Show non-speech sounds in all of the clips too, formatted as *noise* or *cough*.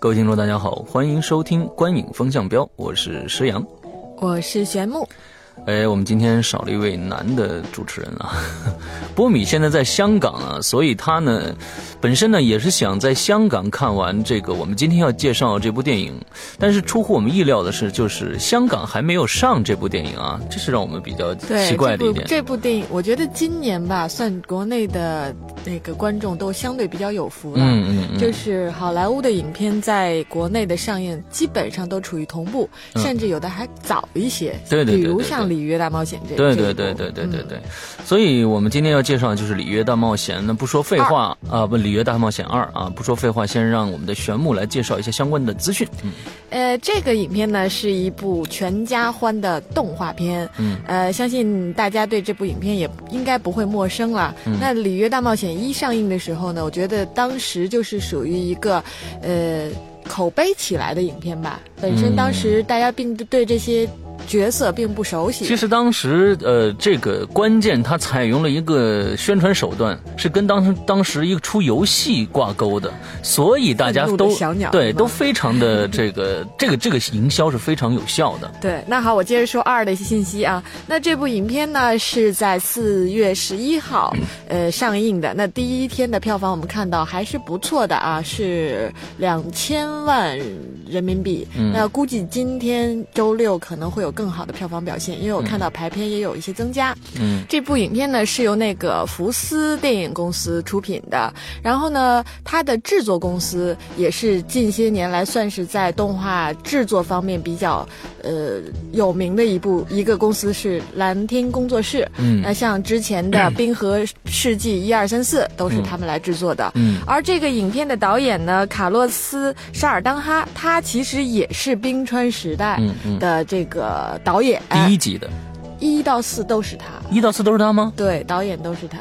各位听众，大家好，欢迎收听《观影风向标》，我是石阳，我是玄木。哎，我们今天少了一位男的主持人啊。*laughs* 波米现在在香港啊，所以他呢，本身呢也是想在香港看完这个我们今天要介绍这部电影。但是出乎我们意料的是，就是香港还没有上这部电影啊，这是让我们比较奇怪的一点。这部电影，我觉得今年吧，算国内的那个观众都相对比较有福了。嗯嗯嗯。就是好莱坞的影片在国内的上映基本上都处于同步，甚至有的还早一些。对对对。比如像《里约大冒险》这。对对对对对对对。所以我们今天要。介绍的就是《里约大冒险》，那不说废话啊，不《里约大冒险二》啊，不说废话，先让我们的玄木来介绍一下相关的资讯。嗯，呃，这个影片呢是一部全家欢的动画片。嗯，呃，相信大家对这部影片也应该不会陌生了。那《里约大冒险一》上映的时候呢，我觉得当时就是属于一个，呃，口碑起来的影片吧。本身当时大家并对这些。角色并不熟悉。其实当时，呃，这个关键它采用了一个宣传手段，是跟当时当时一个出游戏挂钩的，所以大家都对都非常的这个这个这个营销是非常有效的。对，那好，我接着说二的一些信息啊。那这部影片呢是在四月十一号呃上映的。那第一天的票房我们看到还是不错的啊，是两千万人民币。那估计今天周六可能会有。更好的票房表现，因为我看到排片也有一些增加。嗯，这部影片呢是由那个福斯电影公司出品的，然后呢，它的制作公司也是近些年来算是在动画制作方面比较呃有名的一部一个公司是蓝天工作室。嗯，那像之前的《冰河世纪》一二三四都是他们来制作的。嗯，而这个影片的导演呢，卡洛斯·沙尔当哈，他其实也是冰川时代的这个。呃，导演第一集的，一到四都是他，一到四都是他吗？对，导演都是他。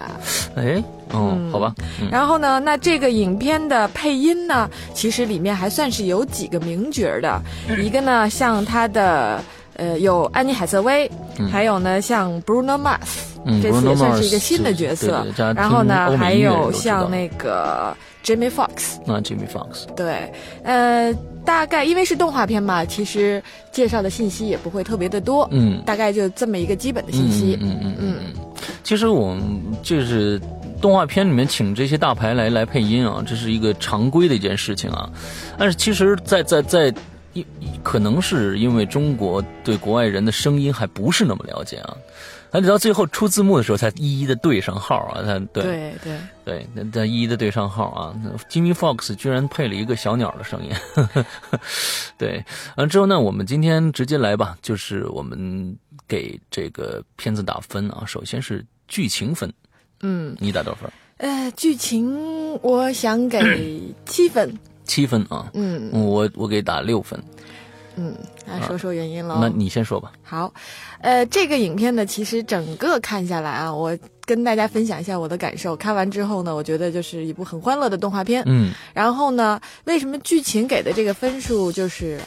哎，哦，好吧。然后呢，那这个影片的配音呢，其实里面还算是有几个名角的。一个呢，像他的呃，有安妮海瑟薇，还有呢，像 Bruno Mars，这次也算是一个新的角色。然后呢，还有像那个 Jimmy Fox，那 Jimmy Fox，对，呃。大概因为是动画片嘛，其实介绍的信息也不会特别的多，嗯，大概就这么一个基本的信息，嗯嗯嗯嗯。其实我们就是动画片里面请这些大牌来来配音啊，这是一个常规的一件事情啊。但是其实，在在在，一可能是因为中国对国外人的声音还不是那么了解啊。他得到最后出字幕的时候，才一一的对上号啊！他对对对对，那他一一的对上号啊！Jimmy Fox 居然配了一个小鸟的声音，*laughs* 对。完之后呢，我们今天直接来吧，就是我们给这个片子打分啊。首先是剧情分，嗯，你打多少分？呃，剧情我想给七分，七分啊，嗯，我我给打六分。嗯，来说说原因喽。那你先说吧。好，呃，这个影片呢，其实整个看下来啊，我跟大家分享一下我的感受。看完之后呢，我觉得就是一部很欢乐的动画片。嗯。然后呢，为什么剧情给的这个分数就是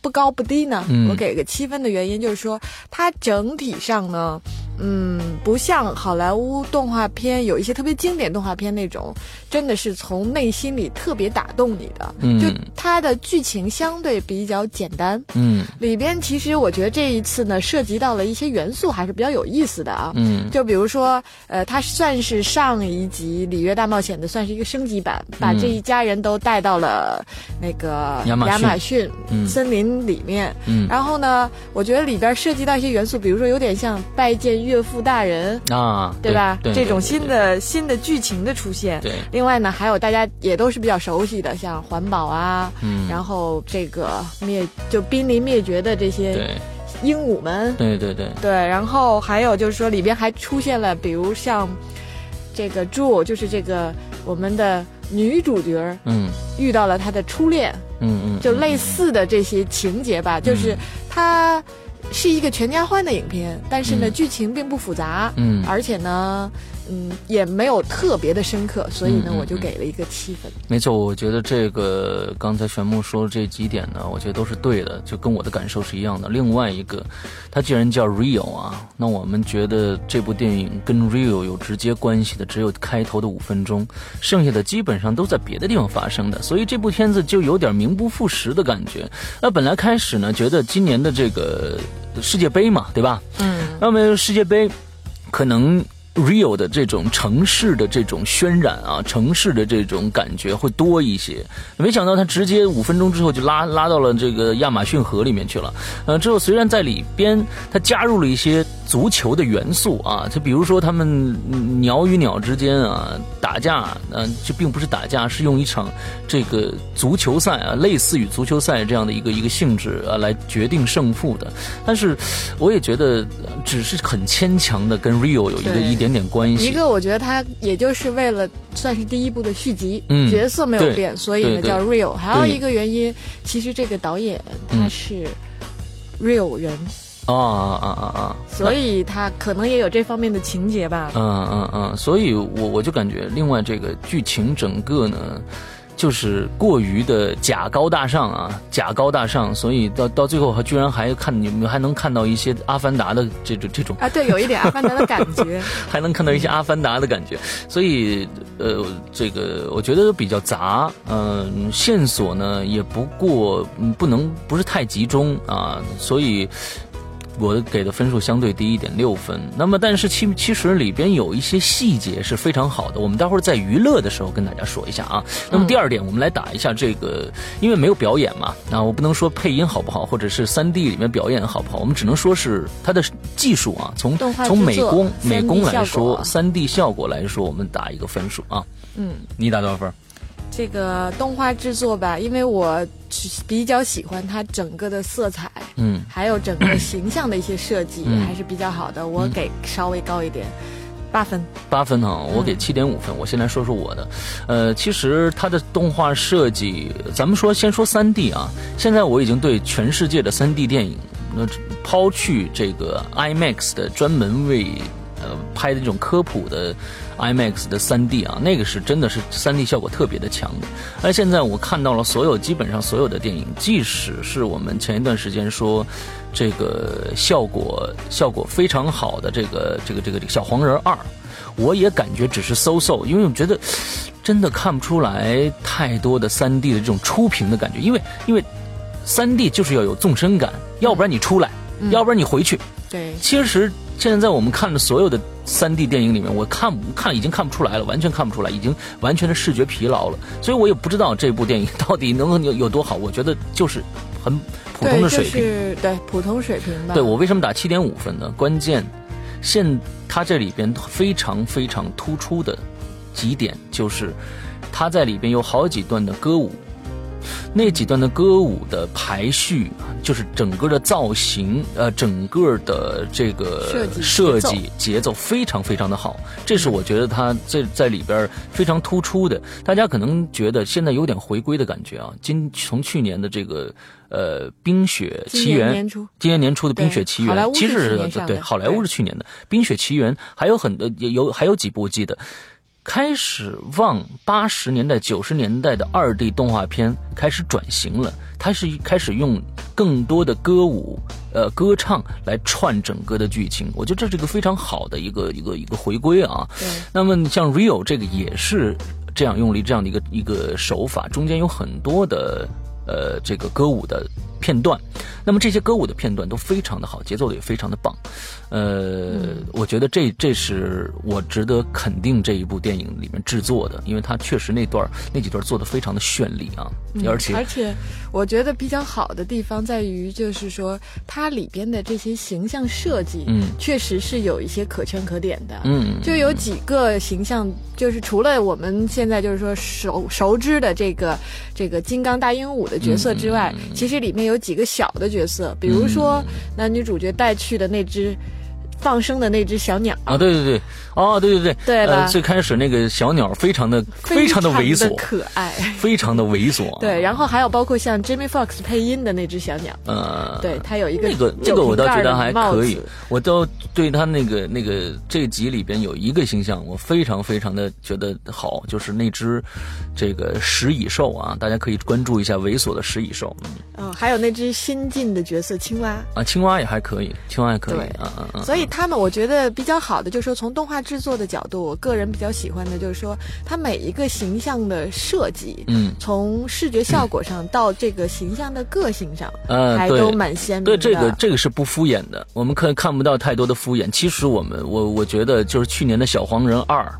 不高不低呢？我给个七分的原因就是说，它整体上呢。嗯，不像好莱坞动画片有一些特别经典动画片那种，真的是从内心里特别打动你的。嗯，就它的剧情相对比较简单。嗯，里边其实我觉得这一次呢，涉及到了一些元素还是比较有意思的啊。嗯，就比如说，呃，它算是上一集《里约大冒险》的算是一个升级版，把这一家人都带到了那个亚马逊森林里面。嗯，然后呢，我觉得里边涉及到一些元素，比如说有点像拜见。岳父大人啊，对吧？对这种新的新的剧情的出现。对，另外呢，还有大家也都是比较熟悉的，像环保啊，嗯，然后这个灭就濒临灭绝的这些鹦鹉们，对对对对。然后还有就是说里边还出现了，比如像这个猪，就是这个我们的女主角嗯遇到了她的初恋，嗯嗯，就类似的这些情节吧，就是它是一个全家欢的影片，但是呢，嗯。剧情并不复杂，嗯。而且呢，嗯，也没有特别的深刻，所以呢，嗯嗯我就给了一个七分。没错，我觉得这个刚才玄牧说的这几点呢，我觉得都是对的，就跟我的感受是一样的。另外一个，它既然叫 Real 啊，那我们觉得这部电影跟 Real 有直接关系的只有开头的五分钟，剩下的基本上都在别的地方发生的，所以这部片子就有点名不副实的感觉。那本来开始呢，觉得今年的这个世界杯嘛，对吧？嗯，那么世界杯可能 real 的这种城市的这种渲染啊，城市的这种感觉会多一些。没想到他直接五分钟之后就拉拉到了这个亚马逊河里面去了。呃，之后虽然在里边他加入了一些足球的元素啊，就比如说他们嗯鸟与鸟之间啊打架，嗯、呃，这并不是打架，是用一场这个足球赛啊，类似于足球赛这样的一个一个性质啊来决定胜负的。但是我也觉得呃只是很牵强的跟 Rio 有一个一点点关系。一个我觉得他也就是为了算是第一部的续集，嗯角色没有变，所以呢叫 real。还有一个原因，其实这个导演他嗯是 real 人，啊啊啊啊！所以他可能也有这方面的情节吧。嗯嗯嗯，所以我我就感觉，另外这个剧情整个呢，就是过于的假高大上啊，假高大上，所以到到最后还居然还看你们还能看到一些阿凡达的这种这种，啊，对，有一点阿凡达的感觉。*laughs* 还能看到一些阿凡达的感觉，所以呃，这个我觉得比较杂，嗯、线索呢也不过嗯不能不是太集中啊，所以。我给的分数相对低一点，六分。那么，但是其其实里边有一些细节是非常好的，我们待会儿在娱乐的时候跟大家说一下啊。那么第二点，我们来打一下这个，因为没有表演嘛，啊我不能说配音好不好，或者是三 D 里面表演好不好，我们只能说是它的技术啊，从从美工美工来说，果三 D 效果来说，我们打一个分数啊。嗯，你打多少分？这个动画制作吧，因为我比较喜欢它整个的色彩，嗯还有整个形象的一些设计，嗯还是比较好的。我给稍微高一点，八分。八分哈，我给七点五分。我先来说说我的，呃，其实它的动画设计，咱们说先说三 D 啊。现在我已经对全世界的三 D 电影，那抛去这个 IMAX 的专门为呃拍的这种科普的 IMAX 的三 D 啊，那个是真的是三 D 效果特别的强的。而现在我看到了所有基本上所有的电影，即使是我们前一段时间说这个效果效果非常好的这个这个这个这个小黄人二。我也感觉只是 so so，，因为我觉得真的看不出来太多的三 D 的这种出屏的感觉，因为因为三 D 就是要有纵深感，要不然你出来，要不然你回去。对，其实现在在我们看的所有的三 D 电影里面，我看看已经看不出来了，完全看不出来，已经完全的视觉疲劳了，所以我也不知道这部电影到底能够有有多好。我觉得就是很普通的水平。对，就是对普通水平吧。对我为什么打七点五分呢？关键现它这里边非常非常突出的几点就是，它在里边有好几段的歌舞，那几段的歌舞的排序，就是整个的造型，呃，整个的这个设计节奏非常非常的好，这是我觉得它在在里边非常突出的。大家可能觉得现在有点回归的感觉啊，今从去年的这个呃《冰雪奇缘》年初今年年初的《冰雪奇缘其实去年上的对好莱坞是去年的《冰雪奇缘》，还有很多也有还有几部我记得。开始往八十年代、九十年代的二 D 动画片开始转型了，它是开始用更多的歌舞、呃歌唱来串整个的剧情。我觉得这是一个非常好的一个一个一个回归啊。对那么像 Rio 这个也是这样用了这样的一个一个手法，中间有很多的呃这个歌舞的片段，那么这些歌舞的片段都非常的好，节奏也非常的棒。呃，我觉得这这是我值得肯定这一部电影里面制作的，因为它确实那段那几段做的非常的绚丽啊，而且而且我觉得比较好的地方在于，就是说它里边的这些形象设计，嗯。确实是有一些可圈可点的。嗯。就有几个形象，就是除了我们现在就是说熟熟知的这个这个金刚大鹦鹉的角色之外，其实里面有几个小的角色，比如说男女主角带去的那只放生的那只小鸟。啊，对对对，哦，对对对，对吧？最开始那个小鸟非常的非常的猥琐，可爱，非常的猥琐。对，然后还有包括像 Jimmy Fox 配音的那只小鸟，呃，对，它有一个那个这个我倒觉得还可以，我都对他那个那个这集里边有一个形象，我非常非常的觉得好，就是那只这个食蚁兽啊，大家可以关注一下猥琐的食蚁兽。嗯，还有那只新进的角色青蛙。啊，青蛙也还可以，青蛙也可以，嗯嗯嗯。所以他们我觉得比较好的就是说，从动画制作的角度，我个人比较喜欢的就是说，它每一个形象的设计，嗯，从视觉效果上到这个形象的个性上，嗯，还都蛮鲜明的。对这个这个是不敷衍的，我们可看不到太多的敷衍。其实我们我我觉得就是去年的小黄人二。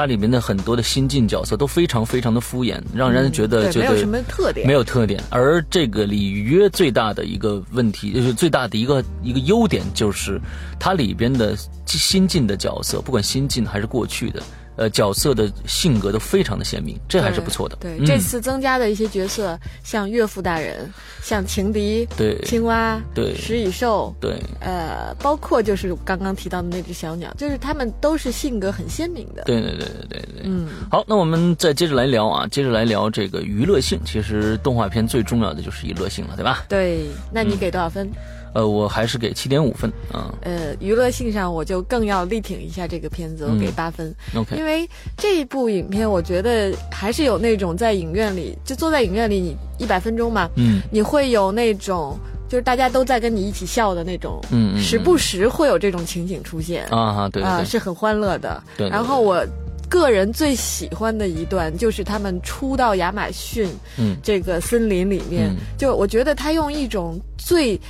它里面的很多的新晋角色都非常非常的敷衍，让人觉得觉得没有什么特点，没有特点。而这个里约最大的一个问题，就是最大的一个一个优点，就是它里边的新晋的角色，不管新晋还是过去的。呃，角色的性格都非常的鲜明，这还是不错的。对，这次增加的一些角色，像岳父大人，像情敌，对，青蛙，对，食蚁兽，对，呃，包括就是刚刚提到的那只小鸟，就是他们都是性格很鲜明的。对对对对对对。嗯，好，那我们再接着来聊啊，接着来聊这个娱乐性。其实动画片最重要的就是娱乐性了，对吧？对，那你给多少分？呃，我还是给七点五分啊。呃，娱乐性上我就更要力挺一下这个片子，我给八分。OK，因为这一部影片，我觉得还是有那种在影院里，就坐在影院里，你一百分钟嘛，嗯，你会有那种就是大家都在跟你一起笑的那种，嗯嗯，时不时会有这种情景出现啊，对啊，是很欢乐的。对，然后我个人最喜欢的一段就是他们出到亚马逊，嗯，这个森林里面，就我觉得他用一种最。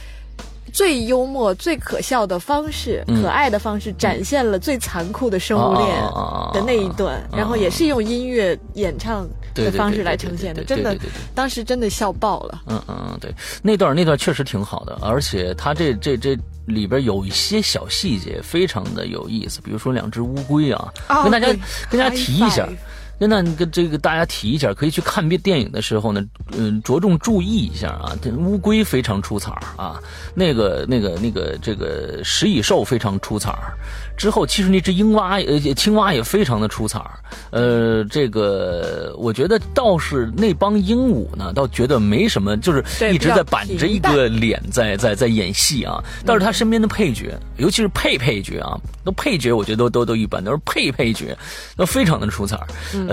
最幽默、最可笑的方式，可爱的方式，展现了最残酷的生物链的那一段，然后也是用音乐演唱的方式来呈现的，真的，当时真的笑爆了。嗯嗯，对，那段那段确实挺好的，而且他这这这里边有一些小细节非常的有意思，比如说两只乌龟啊，跟大家跟大家提一下。那跟这个大家提一下，可以去看电电影的时候呢，嗯，着重注意一下啊。这乌龟非常出彩啊，那个那个那个这个食蚁兽非常出彩之后，其实那只鹰蛙呃青蛙也非常的出彩呃，这个我觉得倒是那帮鹦鹉呢，倒觉得没什么，就是一直在板着一个脸在在在演戏啊。但是他身边的配角，尤其是配配角啊，那配角我觉得都都都一般，都是配配角，都非常的出彩嗯，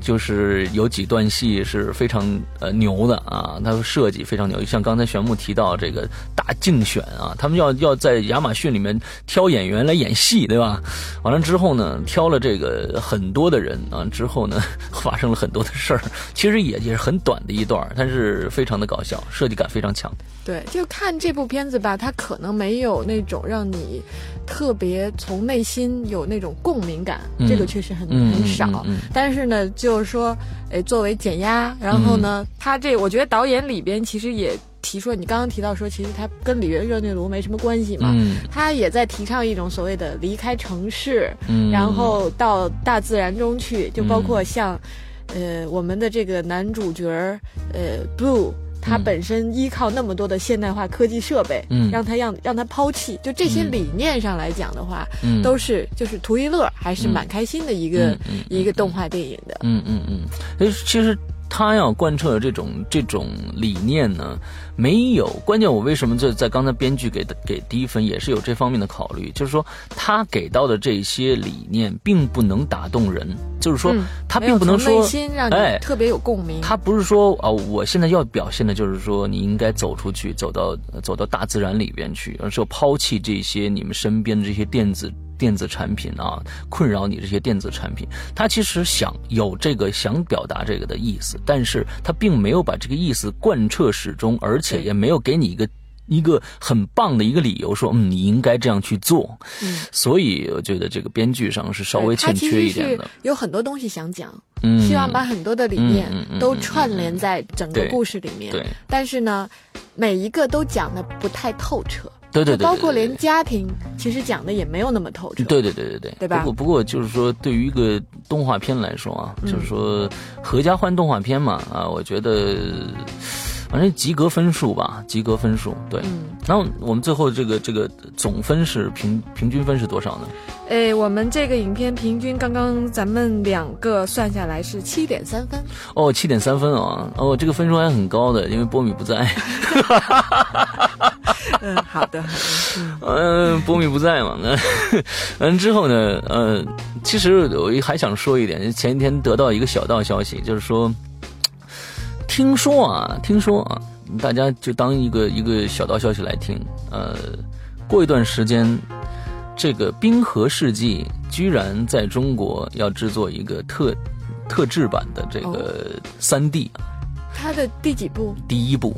就是有几段戏是非常呃牛的啊，他的设计非常牛，像刚才玄牧提到这个大竞选啊，他们要要在亚马逊里面挑演员来演戏。对吧？完了之后呢，挑了这个很多的人啊，之后呢，发生了很多的事儿。其实也也是很短的一段，但是非常的搞笑，设计感非常强。对，就看这部片子吧，它可能没有那种让你特别从内心有那种共鸣感，这个确实很很少。但是呢，就是说，哎，作为减压，然后呢，他这我觉得导演里边其实也。提出，你刚刚提到说，其实他跟里约热内卢没什么关系嘛，他也在提倡一种所谓的离开城市，然后到大自然中去，就包括像，呃，我们的这个男主角呃，Blue，他本身依靠那么多的现代化科技设备，嗯。让他让让他抛弃，就这些理念上来讲的话，嗯。都是就是图一乐，还是蛮开心的一个一个动画电影的。嗯嗯嗯，其实。他要贯彻这种这种理念呢，没有关键。我为什么在在刚才编剧给的给低分，也是有这方面的考虑。就是说，他给到的这些理念并不能打动人，就是说，他并不能说哎特别有共鸣。他不是说啊，我现在要表现的就是说，你应该走出去，走到走到大自然里边去，而是抛弃这些你们身边的这些电子。电子产品啊，困扰你这些电子产品，他其实想有这个想表达这个的意思，但是他并没有把这个意思贯彻始终，而且也没有给你一个一个很棒的一个理由，说嗯你应该这样去做。嗯，所以我觉得这个编剧上是稍微欠缺一点的。有很多东西想讲，嗯，希望把很多的理念都串联在整个故事里面。对，但是呢，每一个都讲的不太透彻。对对对，包括连家庭，其实讲的也没有那么透彻。对对对对对，对吧？不过不过就是说，对于一个动画片来说啊，就是说合家欢动画片嘛啊，我觉得反正及格分数吧，及格分数对。嗯，然后我们最后这个这个总分是平平均分是多少呢？哎，我们这个影片平均刚刚咱们两个算下来是七点三分。哦，七点三分啊！哦，这个分数还很高的，因为波米不在。*laughs* *laughs* 嗯，好的，嗯，波米不在嘛？那 *laughs* 嗯之后呢？呃，其实我还想说一点，前一天得到一个小道消息，就是说，听说啊，听说啊，大家就当一个一个小道消息来听。呃，过一段时间，这个《冰河世纪》居然在中国要制作一个特特制版的这个三 D，它的第几部？第一部。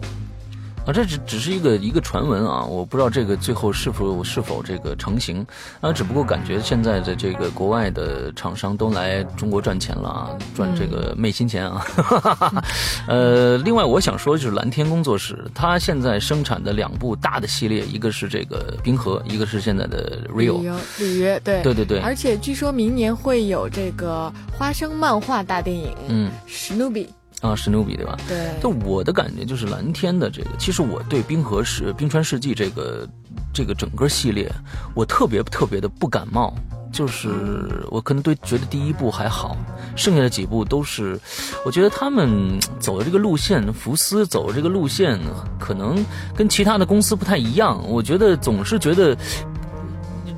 啊，这只只是一个一个传闻啊，我不知道这个最后是否是否这个成型。啊，只不过感觉现在的这个国外的厂商都来中国赚钱了啊，赚这个昧心钱啊。*laughs* 呃，另外我想说就是蓝天工作室，它现在生产的两部大的系列，一个是这个冰河，一个是现在的 Rio 里约，对。对对对，而且据说明年会有这个花生漫画大电影，嗯，史努比。啊，史努比对吧？对。就我的感觉就是蓝天的这个，其实我对冰河世冰川世纪这个这个整个系列，我特别特别的不感冒。就是我可能对觉得第一部还好，剩下的几部都是，我觉得他们走的这个路线，福斯走的这个路线，可能跟其他的公司不太一样。我觉得总是觉得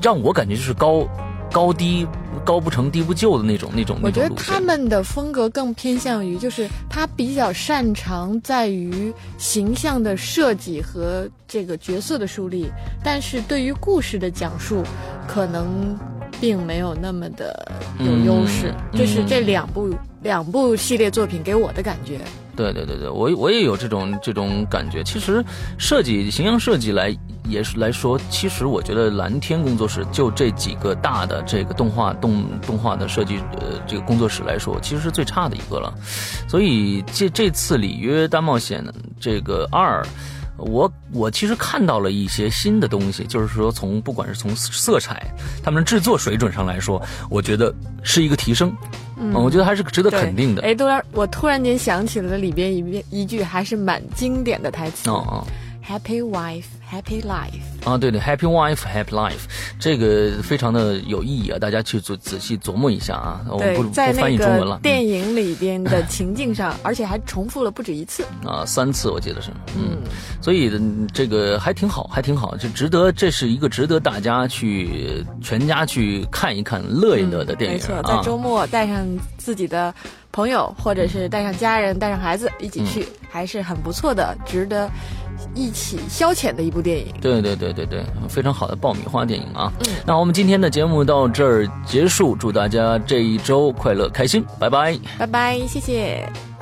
让我感觉就是高高低。高不成低不就的那种那种我觉得他们的风格更偏向于，就是他比较擅长在于形象的设计和这个角色的树立，但是对于故事的讲述，可能并没有那么的有优势。这是这两部两部系列作品给我的感觉。对对对对，我我也有这种这种感觉。其实设计形象设计来。也是来说，其实我觉得蓝天工作室就这几个大的这个动画动动画的设计，呃，这个工作室来说，其实是最差的一个了。所以这这次里约大冒险这个二，我我其实看到了一些新的东西，就是说从不管是从色彩，他们制作水准上来说，我觉得是一个提升。嗯，我觉得还是值得肯定的。哎，突然我突然间想起了里边一遍一句还是蛮经典的台词。哦哦。Happy wife, happy life。啊，对对，Happy wife, happy life，这个非常的有意义啊，大家去做仔细琢磨一下啊。我不不翻译中文了。电影里边的情境上，而且还重复了不止一次。啊，三次我记得是。嗯。所以这个还挺好，还挺好，就值得，这是一个值得大家去全家去看一看、乐一乐的电影。没错，在周末带上自己的朋友，或者是带上家人、带上孩子一起去，还是很不错的，值得。一起消遣的一部电影，对对对对对，非常好的爆米花电影啊！嗯，那我们今天的节目到这儿结束，祝大家这一周快乐开心，拜拜，拜拜，谢谢。